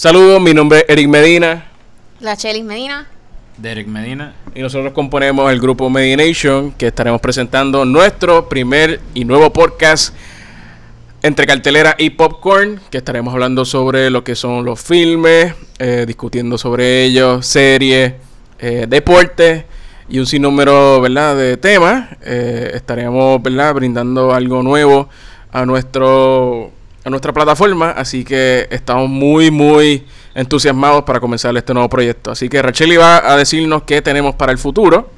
Saludos, mi nombre es Eric Medina. La Chelis Medina. Derek Medina. Y nosotros componemos el grupo Medination, que estaremos presentando nuestro primer y nuevo podcast entre cartelera y popcorn, que estaremos hablando sobre lo que son los filmes, eh, discutiendo sobre ellos, series, eh, deportes y un sinnúmero ¿verdad? de temas. Eh, estaremos ¿verdad? brindando algo nuevo a nuestro a nuestra plataforma, así que estamos muy muy entusiasmados para comenzar este nuevo proyecto. Así que Rachel va a decirnos qué tenemos para el futuro.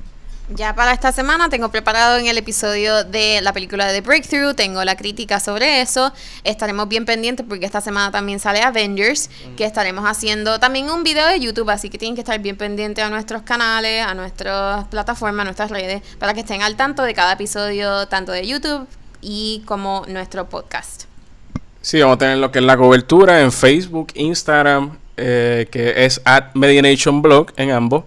Ya para esta semana tengo preparado en el episodio de la película de The Breakthrough, tengo la crítica sobre eso, estaremos bien pendientes porque esta semana también sale Avengers, que estaremos haciendo también un video de YouTube, así que tienen que estar bien pendientes a nuestros canales, a nuestras plataformas, a nuestras redes, para que estén al tanto de cada episodio, tanto de YouTube y como nuestro podcast. Sí, vamos a tener lo que es la cobertura en Facebook, Instagram, eh, que es at Medination Blog en ambos.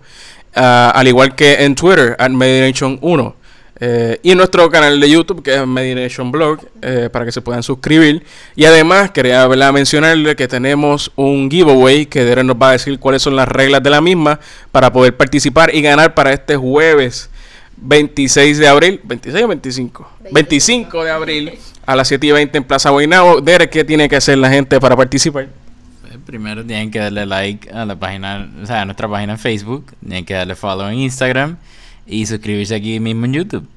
Ah, al igual que en Twitter, at Medination 1. Eh, y en nuestro canal de YouTube, que es Medination Blog, eh, para que se puedan suscribir. Y además, quería mencionarle que tenemos un giveaway que Derek nos va a decir cuáles son las reglas de la misma para poder participar y ganar para este jueves 26 de abril. ¿26 o 25? 25, de abril a las 7 y 20 en Plaza Guaynabo. Derek, ¿qué tiene que hacer la gente para participar? primero tienen que darle like a la página, o sea, a nuestra página en Facebook, tienen que darle follow en Instagram y suscribirse aquí mismo en YouTube.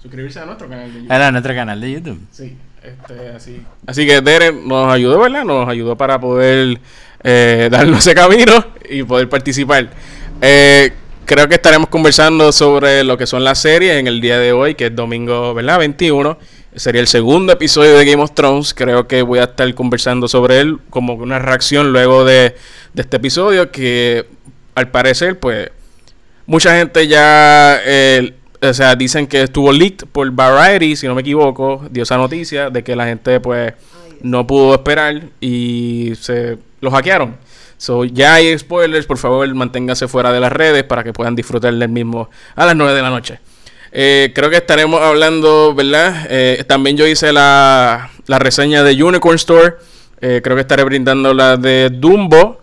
Suscribirse a nuestro canal de YouTube. A nuestro canal de YouTube. Sí, este, así. Así que Derek nos ayudó, ¿verdad? Nos ayudó para poder eh, darnos ese camino y poder participar. Eh, creo que estaremos conversando sobre lo que son las series en el día de hoy, que es domingo, ¿verdad? 21. Sería el segundo episodio de Game of Thrones. Creo que voy a estar conversando sobre él como una reacción luego de, este episodio que al parecer pues mucha gente ya eh, o sea, dicen que estuvo leaked por Variety, si no me equivoco, dio esa noticia de que la gente pues no pudo esperar y se lo hackearon. So, ya hay spoilers, por favor manténgase fuera de las redes para que puedan disfrutar del mismo a las 9 de la noche. Eh, creo que estaremos hablando, ¿verdad? Eh, también yo hice la, la, reseña de Unicorn Store. Eh, creo que estaré brindando la de Dumbo.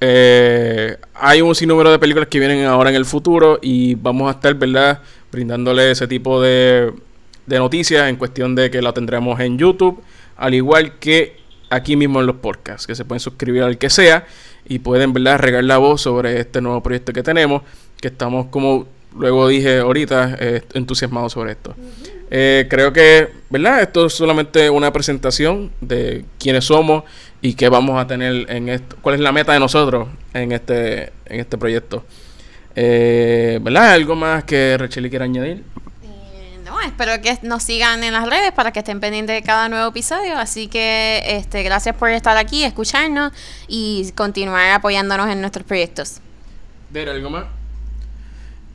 hay un sinnúmero de películas que vienen ahora en el futuro y vamos a estar, ¿verdad? Brindándole ese tipo de, de noticias en cuestión de que la tendremos en YouTube, al igual que aquí mismo en los podcasts, que se pueden suscribir al que sea y pueden, ¿verdad? Regar la voz sobre este nuevo proyecto que tenemos, que estamos como luego dije ahorita, eh, entusiasmado sobre esto. Eh, creo que, ¿verdad? Esto es solamente una presentación de quiénes somos y qué vamos a tener en esto, cuál es la meta de nosotros en este, en este proyecto. Eh, ¿Verdad? ¿Algo más que Rachel quiera añadir? No, espero que nos sigan en las redes para que estén pendientes de cada nuevo episodio. Así que este, gracias por estar aquí, escucharnos y continuar apoyándonos en nuestros proyectos. ¿De algo más?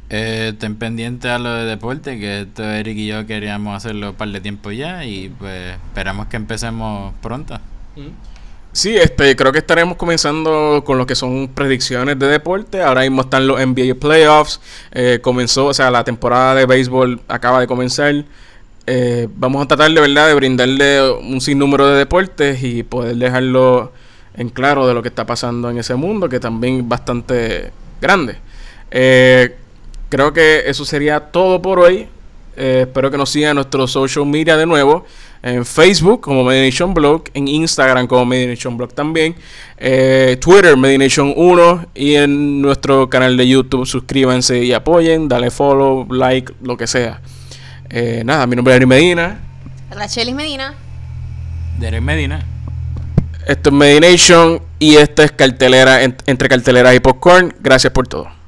Eh, estén pendientes a lo de deporte, que esto Eric y yo queríamos hacerlo un par de tiempo ya y pues esperamos que empecemos pronto. Sí, este, creo que estaremos comenzando con lo que son predicciones de deporte. Ahora mismo están los NBA Playoffs. Eh, comenzó, o sea, la temporada de béisbol acaba de comenzar. Eh, vamos a tratar de verdad de brindarle un sinnúmero de deportes y poder dejarlo en claro de lo que está pasando en ese mundo, que también es bastante grande. Eh, creo que eso sería todo por hoy. Espero que nos sigan en nuestro social media de nuevo. En Facebook como Medination Blog, en Instagram como Medination Blog también, eh, Twitter Medination 1 y en nuestro canal de YouTube suscríbanse y apoyen, dale follow, like, lo que sea. Eh, nada, mi nombre es Ari Medina. Rachelis Medina. Derek Medina. Esto es Medination y esta es cartelera entre cartelera y popcorn. Gracias por todo.